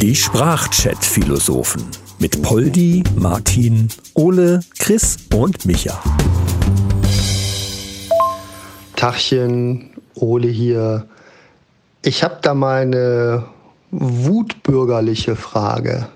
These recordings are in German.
Die Sprachchat-Philosophen mit Poldi, Martin, Ole, Chris und Micha. Tachchen, Ole hier. Ich habe da mal eine wutbürgerliche Frage.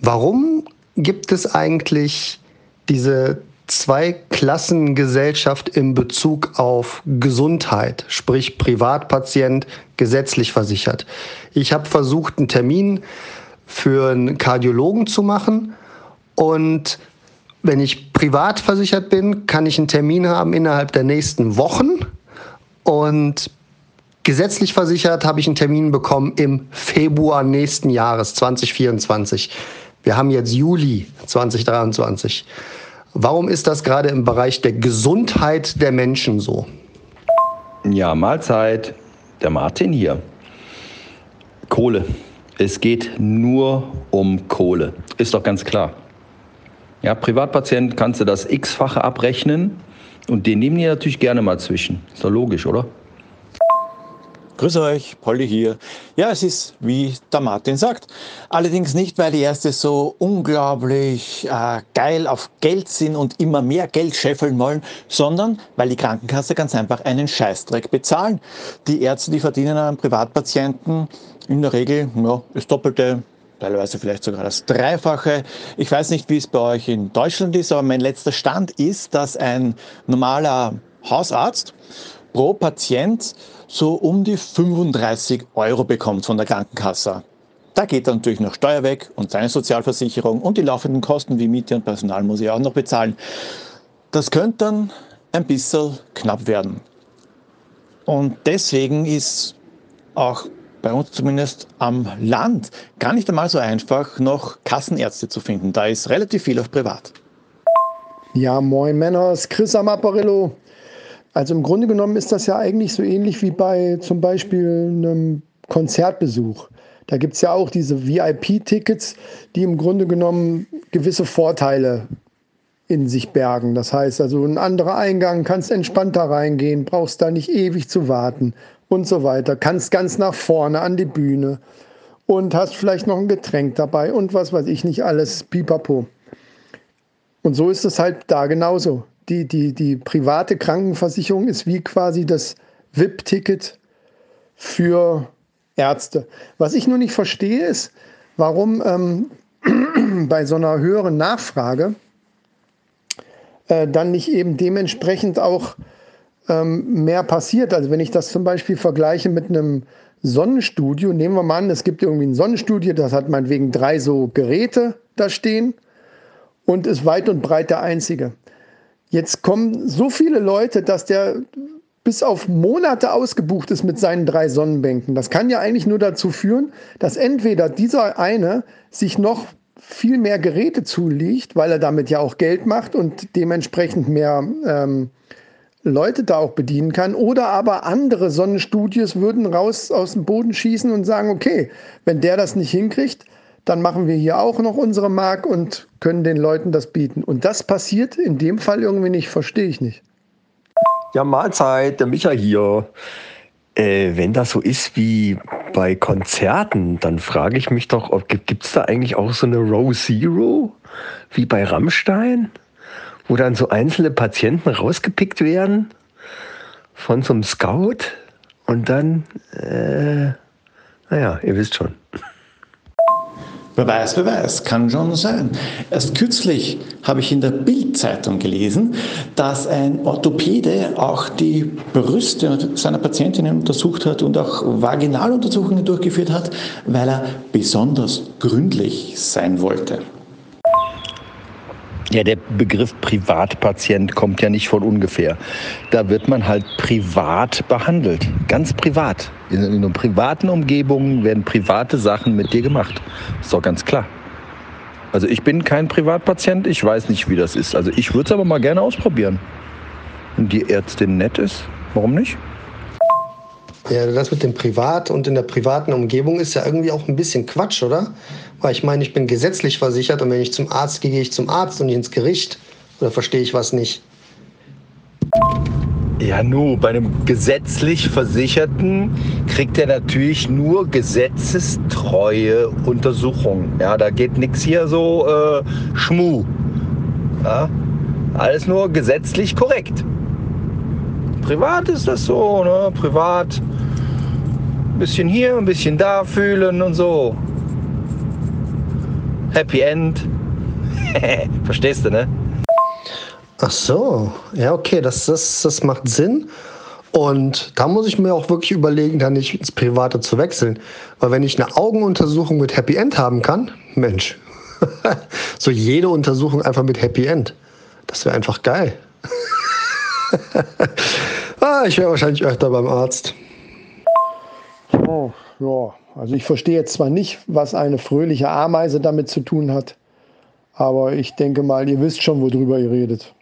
Warum gibt es eigentlich diese Zweiklassengesellschaft in Bezug auf Gesundheit, sprich Privatpatient, gesetzlich versichert. Ich habe versucht, einen Termin für einen Kardiologen zu machen und wenn ich privat versichert bin, kann ich einen Termin haben innerhalb der nächsten Wochen und gesetzlich versichert habe ich einen Termin bekommen im Februar nächsten Jahres 2024. Wir haben jetzt Juli 2023. Warum ist das gerade im Bereich der Gesundheit der Menschen so? Ja, Mahlzeit. Der Martin hier. Kohle. Es geht nur um Kohle. Ist doch ganz klar. Ja, Privatpatient kannst du das x-fache abrechnen und den nehmen die natürlich gerne mal zwischen. Ist doch logisch, oder? Grüß euch, Polly hier. Ja, es ist wie der Martin sagt. Allerdings nicht, weil die Ärzte so unglaublich äh, geil auf Geld sind und immer mehr Geld scheffeln wollen, sondern weil die Krankenkasse ganz einfach einen Scheißdreck bezahlen. Die Ärzte, die verdienen an Privatpatienten in der Regel ja, das Doppelte, teilweise vielleicht sogar das Dreifache. Ich weiß nicht, wie es bei euch in Deutschland ist, aber mein letzter Stand ist, dass ein normaler Hausarzt pro Patient so um die 35 Euro bekommt von der Krankenkasse. Da geht dann natürlich noch Steuer weg und seine Sozialversicherung und die laufenden Kosten wie Miete und Personal muss ich auch noch bezahlen. Das könnte dann ein bisschen knapp werden. Und deswegen ist auch bei uns zumindest am Land gar nicht einmal so einfach, noch Kassenärzte zu finden. Da ist relativ viel auf privat. Ja, moin Männers, Chris am Apparillo. Also im Grunde genommen ist das ja eigentlich so ähnlich wie bei zum Beispiel einem Konzertbesuch. Da gibt es ja auch diese VIP-Tickets, die im Grunde genommen gewisse Vorteile in sich bergen. Das heißt also ein anderer Eingang, kannst entspannter reingehen, brauchst da nicht ewig zu warten und so weiter. Kannst ganz nach vorne an die Bühne und hast vielleicht noch ein Getränk dabei und was weiß ich nicht alles, pipapo. Und so ist es halt da genauso die, die, die private Krankenversicherung ist wie quasi das VIP-Ticket für Ärzte. Was ich nur nicht verstehe, ist, warum ähm, bei so einer höheren Nachfrage äh, dann nicht eben dementsprechend auch ähm, mehr passiert. Also wenn ich das zum Beispiel vergleiche mit einem Sonnenstudio, nehmen wir mal an, es gibt irgendwie ein Sonnenstudio, das hat meinetwegen drei so Geräte da stehen und ist weit und breit der einzige. Jetzt kommen so viele Leute, dass der bis auf Monate ausgebucht ist mit seinen drei Sonnenbänken. Das kann ja eigentlich nur dazu führen, dass entweder dieser eine sich noch viel mehr Geräte zulegt, weil er damit ja auch Geld macht und dementsprechend mehr ähm, Leute da auch bedienen kann. Oder aber andere Sonnenstudios würden raus aus dem Boden schießen und sagen, okay, wenn der das nicht hinkriegt, dann machen wir hier auch noch unsere Mark und können den Leuten das bieten. Und das passiert in dem Fall irgendwie nicht, verstehe ich nicht. Ja, Mahlzeit, der Micha hier. Äh, wenn das so ist wie bei Konzerten, dann frage ich mich doch, gibt es da eigentlich auch so eine Row Zero wie bei Rammstein, wo dann so einzelne Patienten rausgepickt werden von so einem Scout und dann, äh, naja, ihr wisst schon. Wer weiß, wer weiß, kann schon sein. Erst kürzlich habe ich in der Bildzeitung gelesen, dass ein Orthopäde auch die Brüste seiner Patientinnen untersucht hat und auch Vaginaluntersuchungen durchgeführt hat, weil er besonders gründlich sein wollte. Ja, der Begriff Privatpatient kommt ja nicht von ungefähr. Da wird man halt privat behandelt, ganz privat. In, in einer privaten Umgebung werden private Sachen mit dir gemacht. Ist doch ganz klar. Also ich bin kein Privatpatient, ich weiß nicht, wie das ist. Also ich würde es aber mal gerne ausprobieren. Wenn die Ärztin nett ist, warum nicht? Ja, das mit dem Privat und in der privaten Umgebung ist ja irgendwie auch ein bisschen Quatsch, oder? Weil ich meine, ich bin gesetzlich versichert und wenn ich zum Arzt gehe, gehe ich zum Arzt und nicht ins Gericht. Oder verstehe ich was nicht? Ja, nu, bei einem gesetzlich Versicherten kriegt er natürlich nur gesetzestreue Untersuchungen. Ja, da geht nichts hier so äh, Schmu. Ja, alles nur gesetzlich korrekt. Privat ist das so, ne? Privat bisschen hier, ein bisschen da fühlen und so. Happy End. Verstehst du, ne? Ach so, ja, okay, das, das, das macht Sinn. Und da muss ich mir auch wirklich überlegen, da nicht ins Private zu wechseln. Weil wenn ich eine Augenuntersuchung mit Happy End haben kann, Mensch, so jede Untersuchung einfach mit Happy End. Das wäre einfach geil. ah, ich wäre wahrscheinlich öfter beim Arzt. Oh, ja, also ich verstehe jetzt zwar nicht, was eine fröhliche Ameise damit zu tun hat, aber ich denke mal, ihr wisst schon, worüber ihr redet.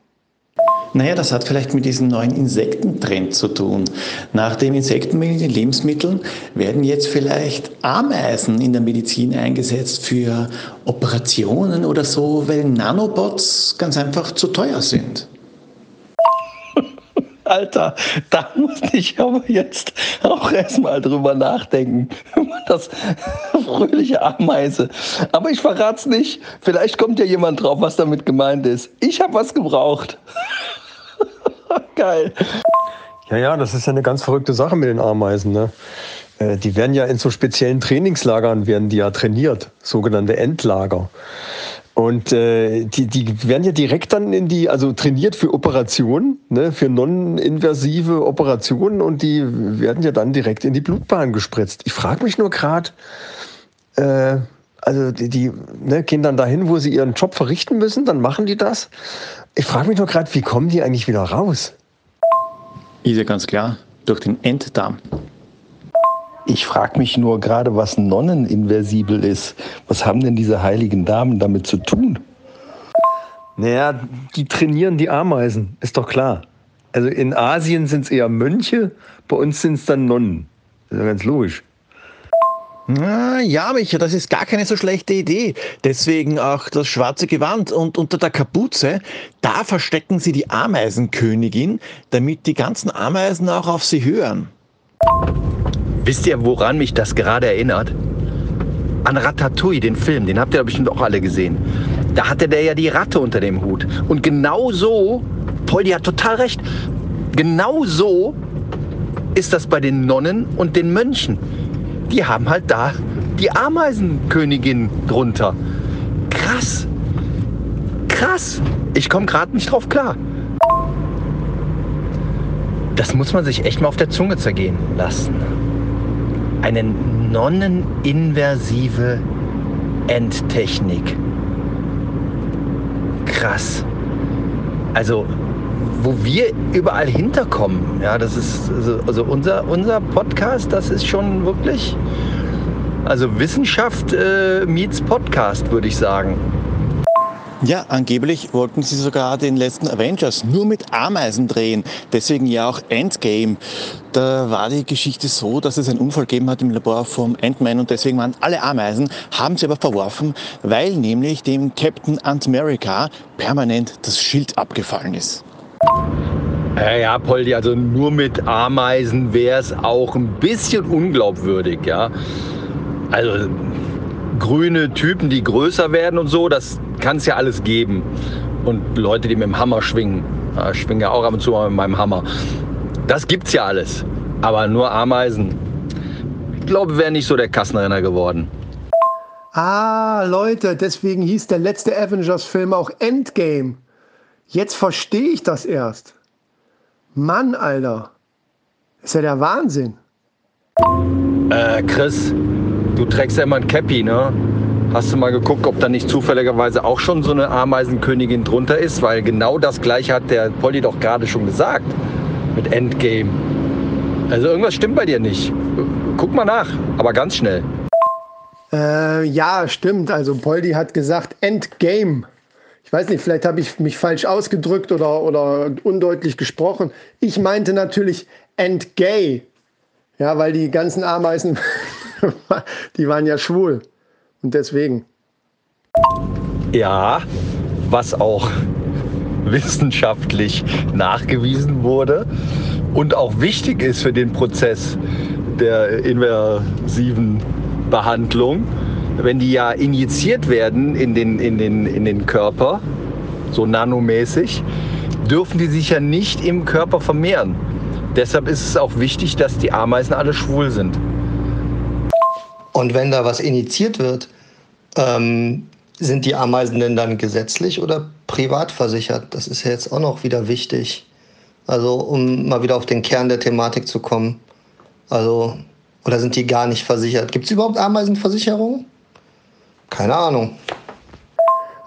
Naja, das hat vielleicht mit diesem neuen Insektentrend zu tun. Nach dem Insektenmehl in den Lebensmitteln werden jetzt vielleicht Ameisen in der Medizin eingesetzt für Operationen oder so, weil Nanobots ganz einfach zu teuer sind. Alter, da muss ich aber jetzt auch erstmal drüber nachdenken. Das fröhliche Ameise. Aber ich verrat's nicht. Vielleicht kommt ja jemand drauf, was damit gemeint ist. Ich habe was gebraucht. Geil. Ja, ja, das ist ja eine ganz verrückte Sache mit den Ameisen. Ne? Äh, die werden ja in so speziellen Trainingslagern werden die ja trainiert, sogenannte Endlager. Und äh, die, die werden ja direkt dann in die, also trainiert für Operationen, ne, für non-invasive Operationen und die werden ja dann direkt in die Blutbahn gespritzt. Ich frage mich nur gerade, äh, also die, die ne, gehen dann dahin, wo sie ihren Job verrichten müssen, dann machen die das. Ich frage mich nur gerade, wie kommen die eigentlich wieder raus? Ist ja ganz klar, durch den Enddarm. Ich frage mich nur gerade, was nonneninversibel ist. Was haben denn diese heiligen Damen damit zu tun? Naja, die trainieren die Ameisen, ist doch klar. Also in Asien sind es eher Mönche, bei uns sind es dann Nonnen. Das ist ja ganz logisch. Na, ja, Micha, das ist gar keine so schlechte Idee. Deswegen auch das schwarze Gewand und unter der Kapuze, da verstecken sie die Ameisenkönigin, damit die ganzen Ameisen auch auf sie hören. Wisst ihr, woran mich das gerade erinnert? An Ratatouille, den Film, den habt ihr bestimmt auch alle gesehen. Da hatte der ja die Ratte unter dem Hut. Und genau so, Poldi hat total recht, genau so ist das bei den Nonnen und den Mönchen. Die haben halt da die Ameisenkönigin drunter. Krass. Krass. Ich komme gerade nicht drauf klar. Das muss man sich echt mal auf der Zunge zergehen lassen eine nonneninversive Endtechnik. Krass. Also, wo wir überall hinterkommen, ja, das ist also, also unser, unser Podcast, das ist schon wirklich, also Wissenschaft äh, meets Podcast, würde ich sagen. Ja, angeblich wollten sie sogar den letzten Avengers nur mit Ameisen drehen. Deswegen ja auch Endgame. Da war die Geschichte so, dass es einen Unfall gegeben hat im Labor vom Ant-Man und deswegen waren alle Ameisen, haben sie aber verworfen, weil nämlich dem Captain Ant-America permanent das Schild abgefallen ist. Ja, ja, Poldi, also nur mit Ameisen wäre es auch ein bisschen unglaubwürdig, ja. Also grüne Typen, die größer werden und so, das kann es ja alles geben. Und Leute, die mit dem Hammer schwingen. Ich schwinge ja auch ab und zu mal mit meinem Hammer. Das gibt's ja alles. Aber nur Ameisen. Ich glaube, wäre nicht so der Kassenrenner geworden. Ah, Leute, deswegen hieß der letzte Avengers-Film auch Endgame. Jetzt verstehe ich das erst. Mann, Alter. Ist ja der Wahnsinn. Äh, Chris, du trägst ja immer ein Cappy, ne? Hast du mal geguckt, ob da nicht zufälligerweise auch schon so eine Ameisenkönigin drunter ist? Weil genau das gleiche hat der Polly doch gerade schon gesagt mit Endgame. Also irgendwas stimmt bei dir nicht. Guck mal nach, aber ganz schnell. Äh, ja, stimmt. Also Poldi hat gesagt Endgame. Ich weiß nicht, vielleicht habe ich mich falsch ausgedrückt oder, oder undeutlich gesprochen. Ich meinte natürlich Endgay. Ja, weil die ganzen Ameisen, die waren ja schwul. Und deswegen. Ja, was auch wissenschaftlich nachgewiesen wurde. und auch wichtig ist für den Prozess der inversiven Behandlung, wenn die ja injiziert werden in den, in den, in den Körper, so nanomäßig, dürfen die sich ja nicht im Körper vermehren. Deshalb ist es auch wichtig, dass die Ameisen alle schwul sind. Und wenn da was initiiert wird, ähm, sind die Ameisen denn dann gesetzlich oder privat versichert? Das ist ja jetzt auch noch wieder wichtig. Also um mal wieder auf den Kern der Thematik zu kommen. Also, oder sind die gar nicht versichert? Gibt es überhaupt Ameisenversicherungen? Keine Ahnung.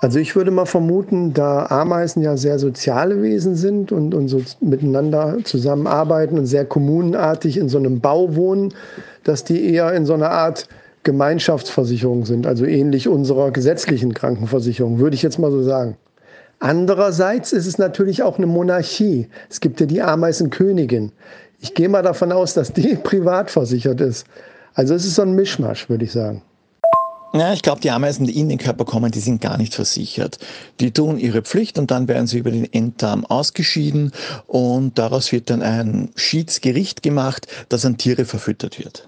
Also ich würde mal vermuten, da Ameisen ja sehr soziale Wesen sind und, und so miteinander zusammenarbeiten und sehr kommunenartig in so einem Bau wohnen, dass die eher in so einer Art Gemeinschaftsversicherung sind, also ähnlich unserer gesetzlichen Krankenversicherung, würde ich jetzt mal so sagen. Andererseits ist es natürlich auch eine Monarchie. Es gibt ja die Ameisenkönigin. Ich gehe mal davon aus, dass die privat versichert ist. Also es ist so ein Mischmasch, würde ich sagen. Ja, ich glaube, die Ameisen, die in den Körper kommen, die sind gar nicht versichert. Die tun ihre Pflicht und dann werden sie über den Enddarm ausgeschieden und daraus wird dann ein Schiedsgericht gemacht, das an Tiere verfüttert wird.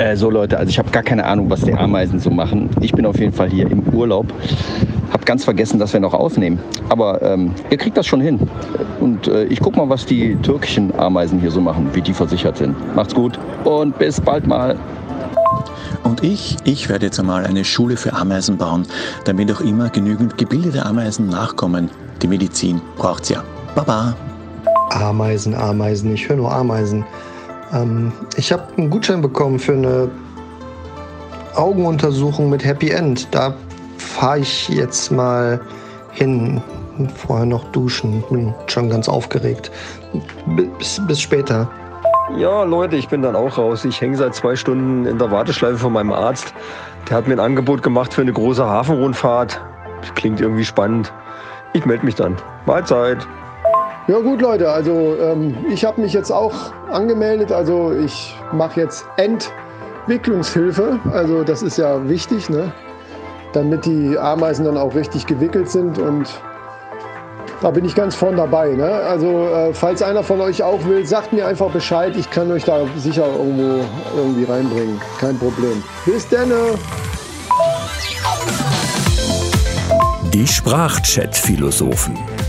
Äh, so Leute, also ich habe gar keine Ahnung, was die Ameisen so machen. Ich bin auf jeden Fall hier im Urlaub. Hab ganz vergessen, dass wir noch aufnehmen. Aber ähm, ihr kriegt das schon hin. Und äh, ich guck mal, was die türkischen Ameisen hier so machen, wie die versichert sind. Macht's gut und bis bald mal. Und ich, ich werde jetzt einmal eine Schule für Ameisen bauen, damit auch immer genügend gebildete Ameisen nachkommen. Die Medizin braucht's ja. Baba. Ameisen, Ameisen, ich höre nur Ameisen. Ähm, ich habe einen Gutschein bekommen für eine Augenuntersuchung mit Happy End. Da fahre ich jetzt mal hin. Vorher noch duschen. Bin schon ganz aufgeregt. Bis, bis später. Ja, Leute, ich bin dann auch raus. Ich hänge seit zwei Stunden in der Warteschleife von meinem Arzt. Der hat mir ein Angebot gemacht für eine große Hafenrundfahrt. Klingt irgendwie spannend. Ich melde mich dann. Mahlzeit. Ja gut, Leute, also ähm, ich habe mich jetzt auch angemeldet. Also ich mache jetzt Entwicklungshilfe. Also das ist ja wichtig, ne? damit die Ameisen dann auch richtig gewickelt sind und da bin ich ganz vorn dabei. Ne? Also äh, falls einer von euch auch will, sagt mir einfach Bescheid. Ich kann euch da sicher irgendwo irgendwie reinbringen. Kein Problem. Bis dann. Die Sprachchat-Philosophen